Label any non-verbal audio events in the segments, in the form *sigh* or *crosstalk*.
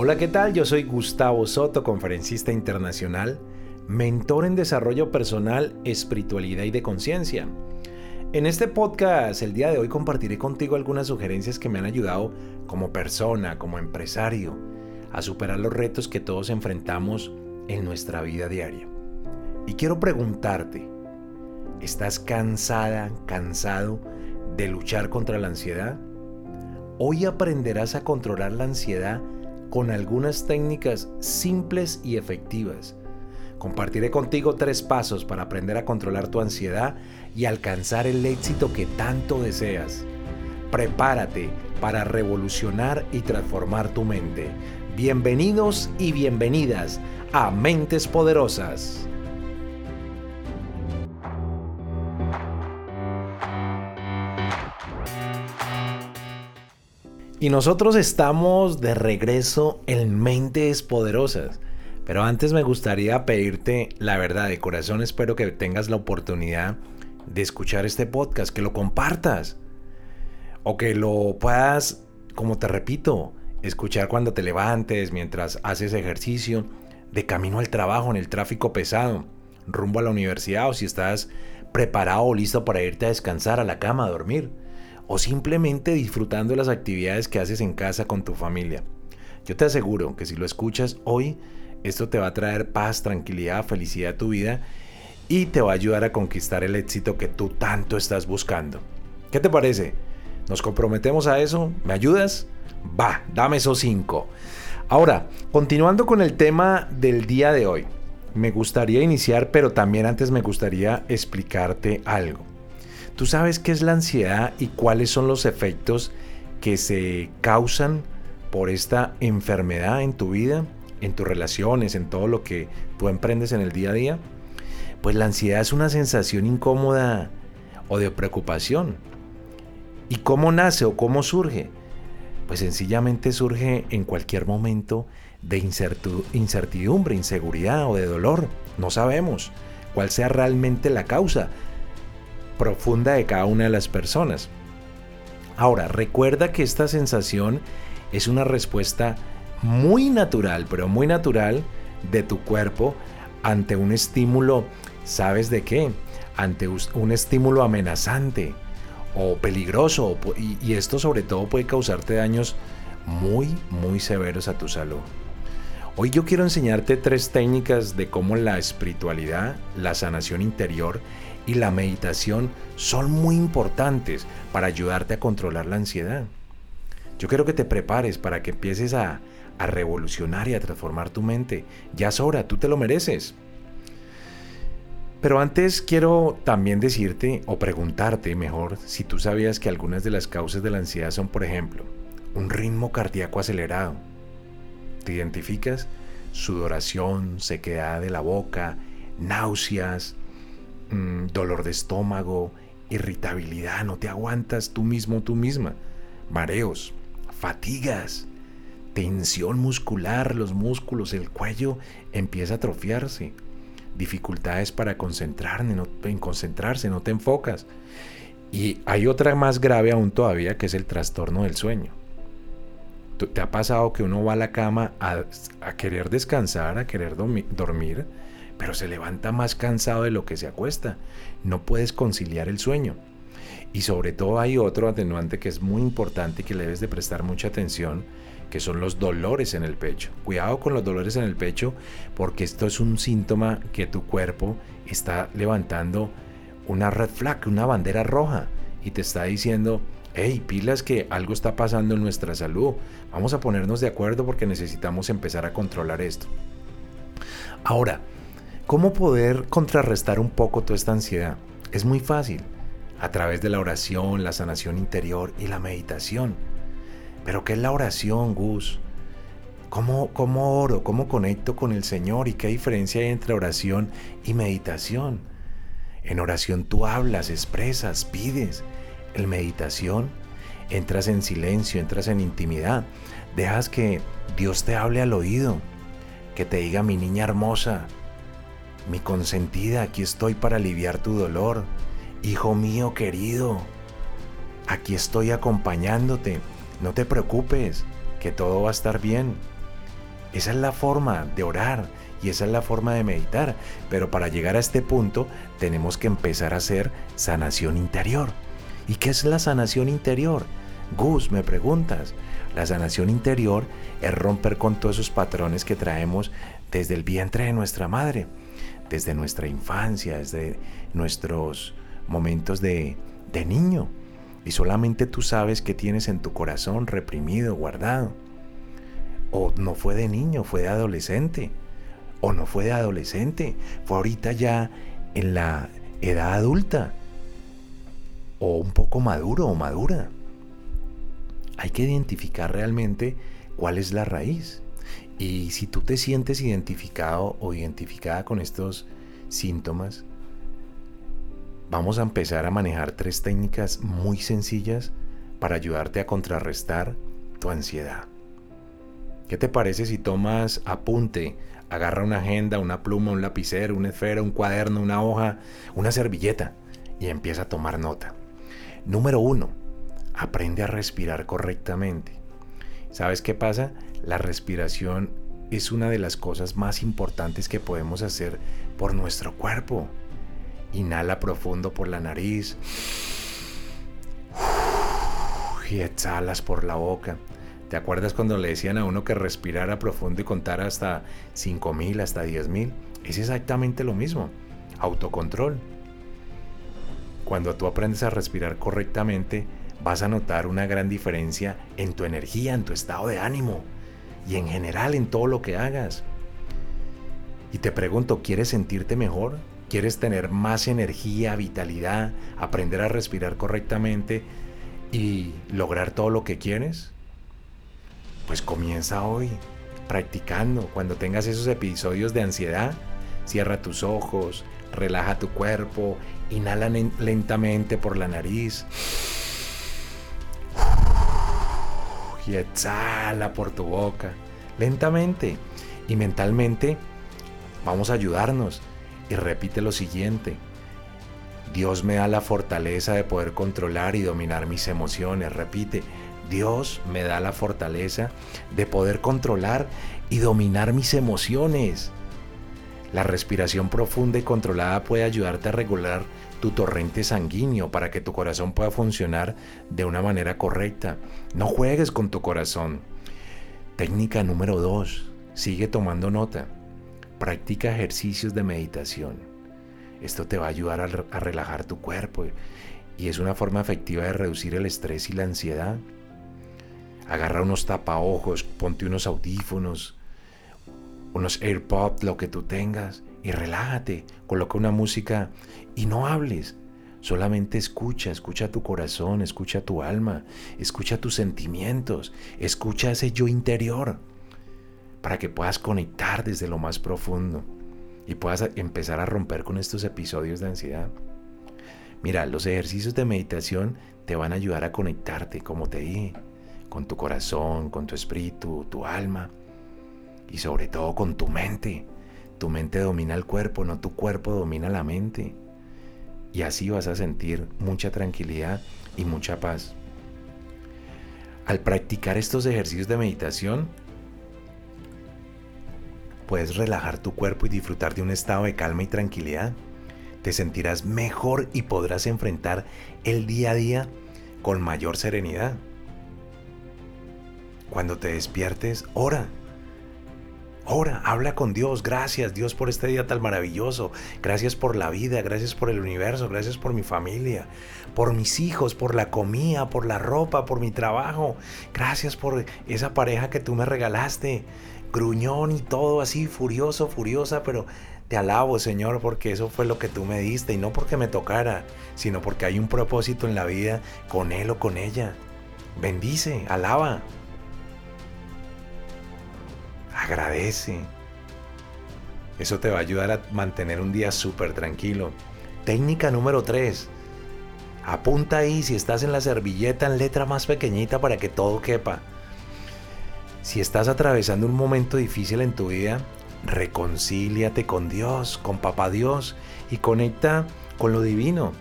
Hola, ¿qué tal? Yo soy Gustavo Soto, conferencista internacional, mentor en desarrollo personal, espiritualidad y de conciencia. En este podcast el día de hoy compartiré contigo algunas sugerencias que me han ayudado como persona, como empresario, a superar los retos que todos enfrentamos en nuestra vida diaria. Y quiero preguntarte, ¿estás cansada, cansado de luchar contra la ansiedad? Hoy aprenderás a controlar la ansiedad con algunas técnicas simples y efectivas. Compartiré contigo tres pasos para aprender a controlar tu ansiedad y alcanzar el éxito que tanto deseas. Prepárate para revolucionar y transformar tu mente. Bienvenidos y bienvenidas a Mentes Poderosas. Y nosotros estamos de regreso en Mentes Poderosas. Pero antes me gustaría pedirte la verdad de corazón, espero que tengas la oportunidad de escuchar este podcast, que lo compartas o que lo puedas, como te repito, escuchar cuando te levantes, mientras haces ejercicio, de camino al trabajo, en el tráfico pesado, rumbo a la universidad o si estás preparado o listo para irte a descansar a la cama a dormir o simplemente disfrutando las actividades que haces en casa con tu familia. Yo te aseguro que si lo escuchas hoy, esto te va a traer paz, tranquilidad, felicidad a tu vida y te va a ayudar a conquistar el éxito que tú tanto estás buscando. ¿Qué te parece? ¿Nos comprometemos a eso? ¿Me ayudas? Va, dame esos cinco. Ahora, continuando con el tema del día de hoy, me gustaría iniciar, pero también antes me gustaría explicarte algo. ¿Tú sabes qué es la ansiedad y cuáles son los efectos que se causan por esta enfermedad en tu vida, en tus relaciones, en todo lo que tú emprendes en el día a día? Pues la ansiedad es una sensación incómoda o de preocupación. ¿Y cómo nace o cómo surge? Pues sencillamente surge en cualquier momento de incertidumbre, inseguridad o de dolor. No sabemos cuál sea realmente la causa, profunda de cada una de las personas. Ahora, recuerda que esta sensación es una respuesta muy natural, pero muy natural de tu cuerpo ante un estímulo, ¿sabes de qué? Ante un estímulo amenazante o peligroso y, esto sobre todo puede causarte daños muy, muy severos a tu salud. Hoy yo quiero enseñarte tres técnicas de cómo la espiritualidad, la sanación interior y la meditación son muy importantes para ayudarte a controlar la ansiedad. Yo quiero que te prepares para que empieces a, revolucionar y a transformar tu mente. Ya es hora, tú te lo mereces. Pero antes quiero también decirte o preguntarte mejor si tú sabías que algunas de las causas de la ansiedad son, por ejemplo, un ritmo cardíaco acelerado. ¿Te identificas? Sudoración, sequedad de la boca, náuseas, Mm, dolor de estómago, irritabilidad, no te aguantas tú mismo, tú misma, mareos, fatigas, tensión muscular, los músculos, el cuello empieza a atrofiarse, dificultades para concentrarse, no, en concentrarse, no te enfocas. Y hay otra más grave aún todavía que es el trastorno del sueño. ¿Te ha pasado que uno va a la cama a querer descansar, a querer dormir? Pero se levanta más cansado de lo que se acuesta. No puedes conciliar el sueño. Y sobre todo hay otro atenuante que es muy importante y que le debes de prestar mucha atención, que son los dolores en el pecho. Cuidado con los dolores en el pecho porque esto es un síntoma que tu cuerpo está levantando una red flag, una bandera roja y te está diciendo, hey, pilas que algo está pasando en nuestra salud. Vamos a ponernos de acuerdo porque necesitamos empezar a controlar esto. Ahora, ¿Cómo poder contrarrestar un poco toda esta ansiedad? Es muy fácil, a través de la oración, la sanación interior y la meditación. Pero ¿qué es la oración, Gus? ¿Cómo, ¿Cómo oro? ¿Cómo conecto con el Señor? ¿Y qué diferencia hay entre oración y meditación? En oración tú hablas, expresas, pides. En meditación entras en silencio, entras en intimidad. Dejas que Dios te hable al oído, que te diga mi niña hermosa, mi consentida, aquí estoy para aliviar tu dolor. Hijo mío querido, aquí estoy acompañándote. No te preocupes, que todo va a estar bien. Esa es la forma de orar y esa es la forma de meditar. Pero para llegar a este punto tenemos que empezar a hacer sanación interior. ¿Y qué es la sanación interior? Gus, me preguntas. La sanación interior es romper con todos esos patrones que traemos desde el vientre de nuestra madre, desde nuestra infancia, desde nuestros momentos de, de niño. Y solamente tú sabes qué tienes en tu corazón reprimido, guardado. O no fue de niño, fue de adolescente. O no fue de adolescente, fue ahorita ya en la edad adulta. O un poco maduro o madura. Hay que identificar realmente cuál es la raíz. Y si tú te sientes identificado o identificada con estos síntomas, vamos a empezar a manejar tres técnicas muy sencillas para ayudarte a contrarrestar tu ansiedad. ¿Qué te parece si tomas apunte? Agarra una agenda, una pluma, un lapicero, una esfera, un cuaderno, una hoja, una servilleta y empieza a tomar nota. Número uno, aprende a respirar correctamente. ¿Sabes qué pasa? La respiración es una de las cosas más importantes que podemos hacer por nuestro cuerpo. Inhala profundo por la nariz y exhalas por la boca. ¿Te acuerdas cuando le decían a uno que respirara profundo y contara hasta 5000, hasta 10000? Es exactamente lo mismo. Autocontrol. Cuando tú aprendes a respirar correctamente, vas a notar una gran diferencia en tu energía, en tu estado de ánimo y en general en todo lo que hagas. Y te pregunto, ¿quieres sentirte mejor? ¿Quieres tener más energía, vitalidad, aprender a respirar correctamente y lograr todo lo que quieres? Pues comienza hoy, practicando. Cuando tengas esos episodios de ansiedad, cierra tus ojos, relaja tu cuerpo, inhala lentamente por la nariz y exhala por tu boca, lentamente. Y mentalmente vamos a ayudarnos y repite lo siguiente. Dios me da la fortaleza de poder controlar y dominar mis emociones. Repite, Dios me da la fortaleza de poder controlar y dominar mis emociones. La respiración profunda y controlada puede ayudarte a regular tu torrente sanguíneo para que tu corazón pueda funcionar de una manera correcta. No juegues con tu corazón. Técnica número 2. Sigue tomando nota. Practica ejercicios de meditación. Esto te va a ayudar a, a relajar tu cuerpo y es una forma efectiva de reducir el estrés y la ansiedad agarra unos tapaojos, ponte unos audífonos, unos AirPods, lo que tú tengas, y relájate, coloca una música y no hables. Solamente escucha, escucha tu corazón, escucha tu alma, escucha tus sentimientos, escucha ese yo interior, para que puedas conectar desde lo más profundo y puedas empezar a romper con estos episodios de ansiedad. Mira, los ejercicios de meditación te van a ayudar a conectarte, como te dije, con tu corazón, con tu espíritu, tu alma y sobre todo con tu mente. Tu mente domina el cuerpo, no tu cuerpo domina la mente. Y así vas a sentir mucha tranquilidad y mucha paz. Al practicar estos ejercicios de meditación, puedes relajar tu cuerpo y disfrutar de un estado de calma y tranquilidad. Te sentirás mejor y podrás enfrentar el día a día con mayor serenidad. Cuando te despiertes, ora. Ora, habla con Dios. Gracias Dios por este día tan maravilloso. Gracias por la vida, gracias por el universo, gracias por mi familia, por mis hijos, por la comida, por la ropa, por mi trabajo. Gracias por esa pareja que tú me regalaste. Gruñón y todo así, furioso, furiosa, pero te alabo Señor porque eso fue lo que tú me diste y no porque me tocara, sino porque hay un propósito en la vida con él o con ella. Bendice, alaba. Agradece. Eso te va a ayudar a mantener un día súper tranquilo. Técnica número 3. Apunta ahí si estás en la servilleta en letra más pequeñita para que todo quepa. Si estás atravesando un momento difícil en tu vida, reconcíliate con Dios, con Papá Dios y conecta con lo divino.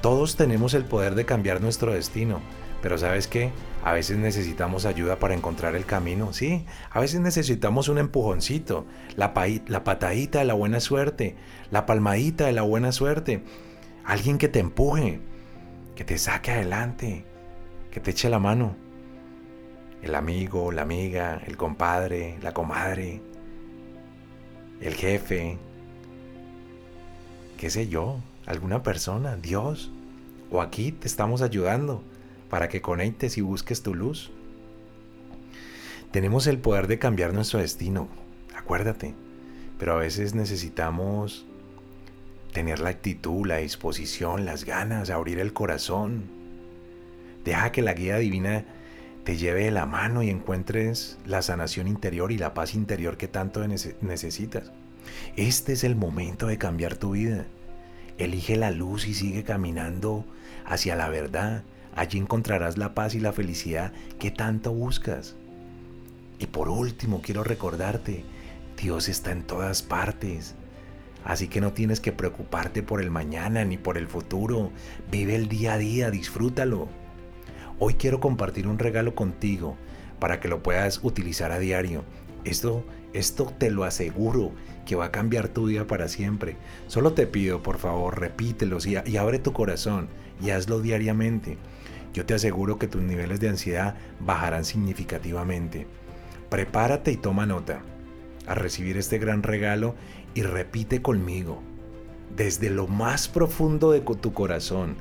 Todos tenemos el poder de cambiar nuestro destino, Pero sabes qué? A veces necesitamos ayuda para encontrar el camino, sí. A veces necesitamos un empujoncito, la, la patadita de la buena suerte, la palmadita de la buena suerte. Alguien que te empuje, que te saque adelante, que te eche la mano. El amigo, la amiga, el compadre, la comadre, el jefe, qué sé yo, alguna persona, Dios. O aquí te estamos ayudando para que conectes y busques tu luz. Tenemos el poder de cambiar nuestro destino, acuérdate, pero a veces necesitamos tener la actitud, la disposición, las ganas, abrir el corazón. Deja que la guía divina te lleve de la mano y encuentres la sanación interior y la paz interior que tanto necesitas. Este es el momento de cambiar tu vida. Elige la luz y sigue caminando hacia la verdad. Allí encontrarás la paz y la felicidad que tanto buscas. Y por último, quiero recordarte, Dios está en todas partes. Así que no tienes que preocuparte por el mañana ni por el futuro. Vive el día a día, disfrútalo. Hoy quiero compartir un regalo contigo para que lo puedas utilizar a diario. Esto, esto te lo aseguro que va a cambiar tu vida para siempre. Solo te pido, por favor, repítelos y, y abre tu corazón y hazlo diariamente. Yo te aseguro que tus niveles de ansiedad bajarán significativamente. Prepárate y toma nota a recibir este gran regalo y repite conmigo desde lo más profundo de tu corazón,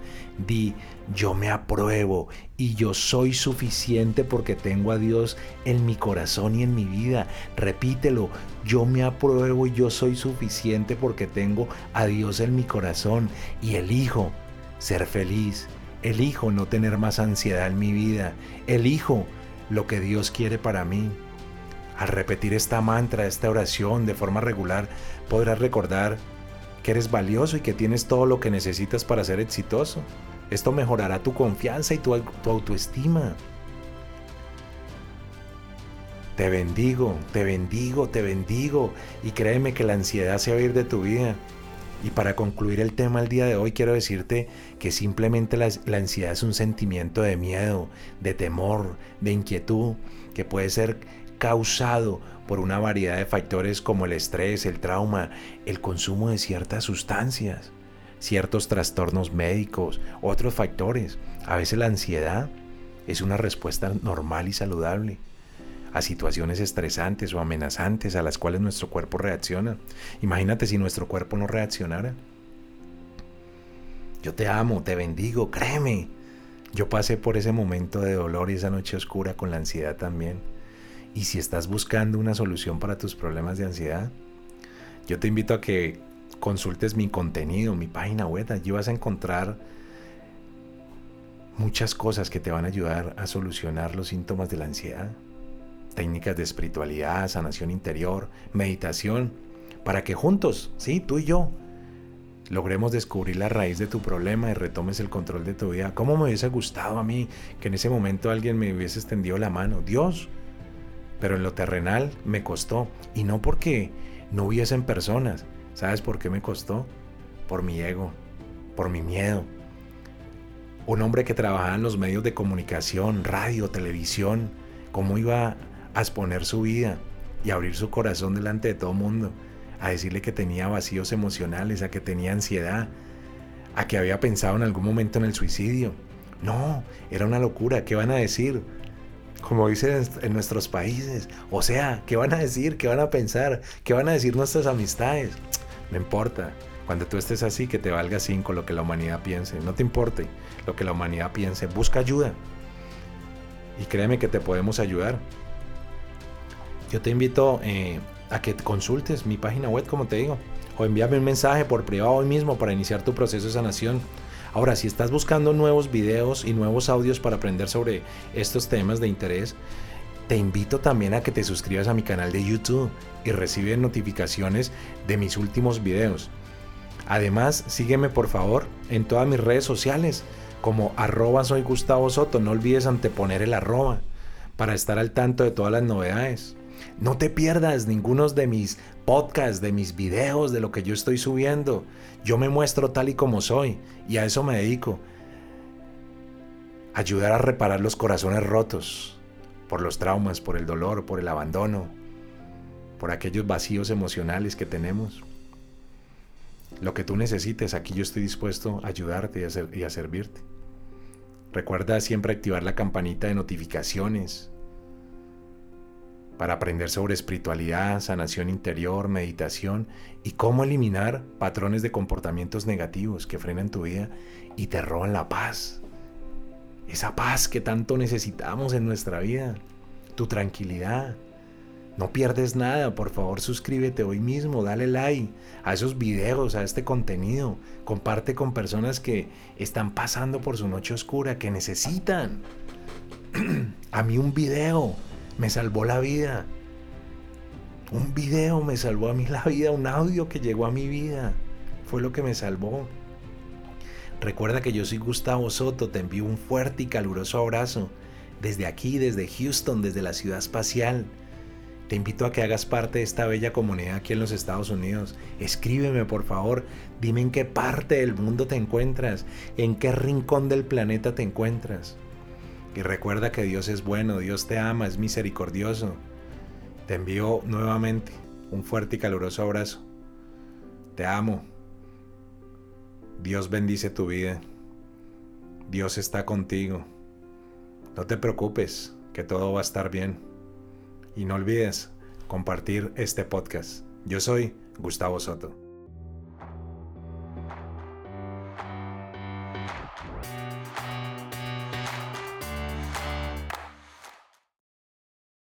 di, yo me apruebo y yo soy suficiente porque tengo a Dios en mi corazón y en mi vida. Repítelo, yo me apruebo y yo soy suficiente porque tengo a Dios en mi corazón y elijo ser feliz. Elijo no tener más ansiedad en mi vida. Elijo lo que Dios quiere para mí. Al repetir esta mantra, esta oración de forma regular, podrás recordar que eres valioso y que tienes todo lo que necesitas para ser exitoso. Esto mejorará tu confianza y tu, autoestima. Te bendigo, te bendigo, te bendigo y créeme que la ansiedad se va a ir de tu vida. Y para concluir el tema el día de hoy quiero decirte que simplemente la, la, ansiedad es un sentimiento de miedo, de temor, de inquietud, que puede ser causado por una variedad de factores como el estrés, el trauma, el consumo de ciertas sustancias, ciertos trastornos médicos, otros factores. A veces la ansiedad es una respuesta normal y saludable a situaciones estresantes o amenazantes a las cuales nuestro cuerpo reacciona. Imagínate si nuestro cuerpo no reaccionara. Yo te amo, te bendigo, créeme. Yo pasé por ese momento de dolor y esa noche oscura con la ansiedad también. Y si estás buscando una solución para tus problemas de ansiedad, yo te invito a que consultes mi contenido, mi página web. Allí vas a encontrar muchas cosas que te van a ayudar a solucionar los síntomas de la ansiedad. Técnicas de espiritualidad, sanación interior, meditación, para que juntos, sí, tú y yo, logremos descubrir la raíz de tu problema y retomes el control de tu vida. ¿Cómo me hubiese gustado a mí que en ese momento alguien me hubiese extendido la mano? Dios, pero en lo terrenal me costó. Y no porque no hubiesen personas. ¿Sabes por qué me costó? Por mi ego, por mi miedo. Un hombre que trabajaba en los medios de comunicación, radio, televisión, ¿cómo iba a exponer su vida y abrir su corazón delante de todo mundo? A decirle que tenía vacíos emocionales, a que tenía ansiedad, a que había pensado en algún momento en el suicidio. No, era una locura. ¿Qué van a decir? como dicen en nuestros países. O sea, ¿qué van a decir? ¿Qué van a pensar? ¿Qué van a decir nuestras amistades? No importa. Cuando tú estés así, que te valga cinco lo que la humanidad piense. No te importe lo que la humanidad piense. Busca ayuda. Y créeme que te podemos ayudar. Yo te invito eh, a que consultes mi página web, como te digo. O envíame un mensaje por privado hoy mismo para iniciar tu proceso de sanación. Ahora, si estás buscando nuevos videos y nuevos audios para aprender sobre estos temas de interés, te invito también a que te suscribas a mi canal de YouTube y recibe notificaciones de mis últimos videos. Además, sígueme por favor en todas mis redes sociales como arroba soy Gustavo Soto. No olvides anteponer el arroba para estar al tanto de todas las novedades. No te pierdas ninguno de mis podcasts, de mis videos, de lo que yo estoy subiendo. Yo me muestro tal y como soy y a eso me dedico. ayudar a reparar los corazones rotos por los traumas, por el dolor, por el abandono, por aquellos vacíos emocionales que tenemos. Lo que tú necesites, aquí yo estoy dispuesto a ayudarte y a, servirte. Recuerda siempre activar la campanita de notificaciones para aprender sobre espiritualidad, sanación interior, meditación y cómo eliminar patrones de comportamientos negativos que frenan tu vida y te roban la paz. Esa paz que tanto necesitamos en nuestra vida, tu tranquilidad, no pierdes nada, por favor suscríbete hoy mismo, dale like a esos videos, a este contenido. Comparte con personas que están pasando por su noche oscura, que necesitan. *clears throat* a mí un video me salvó la vida. Un video me salvó a mí la vida, un audio que llegó a mi vida. Fue lo que me salvó. Recuerda que yo soy Gustavo Soto, te envío un fuerte y caluroso abrazo. Desde aquí, desde Houston, desde la ciudad espacial. Te invito a que hagas parte de esta bella comunidad aquí en los Estados Unidos. Escríbeme por favor, dime en qué parte del mundo te encuentras, en qué rincón del planeta te encuentras. Y recuerda que Dios es bueno, Dios te ama, es misericordioso. Te envío nuevamente un fuerte y caluroso abrazo. Te amo. Dios bendice tu vida. Dios está contigo. No te preocupes, que todo va a estar bien. Y no olvides compartir este podcast. Yo soy Gustavo Soto.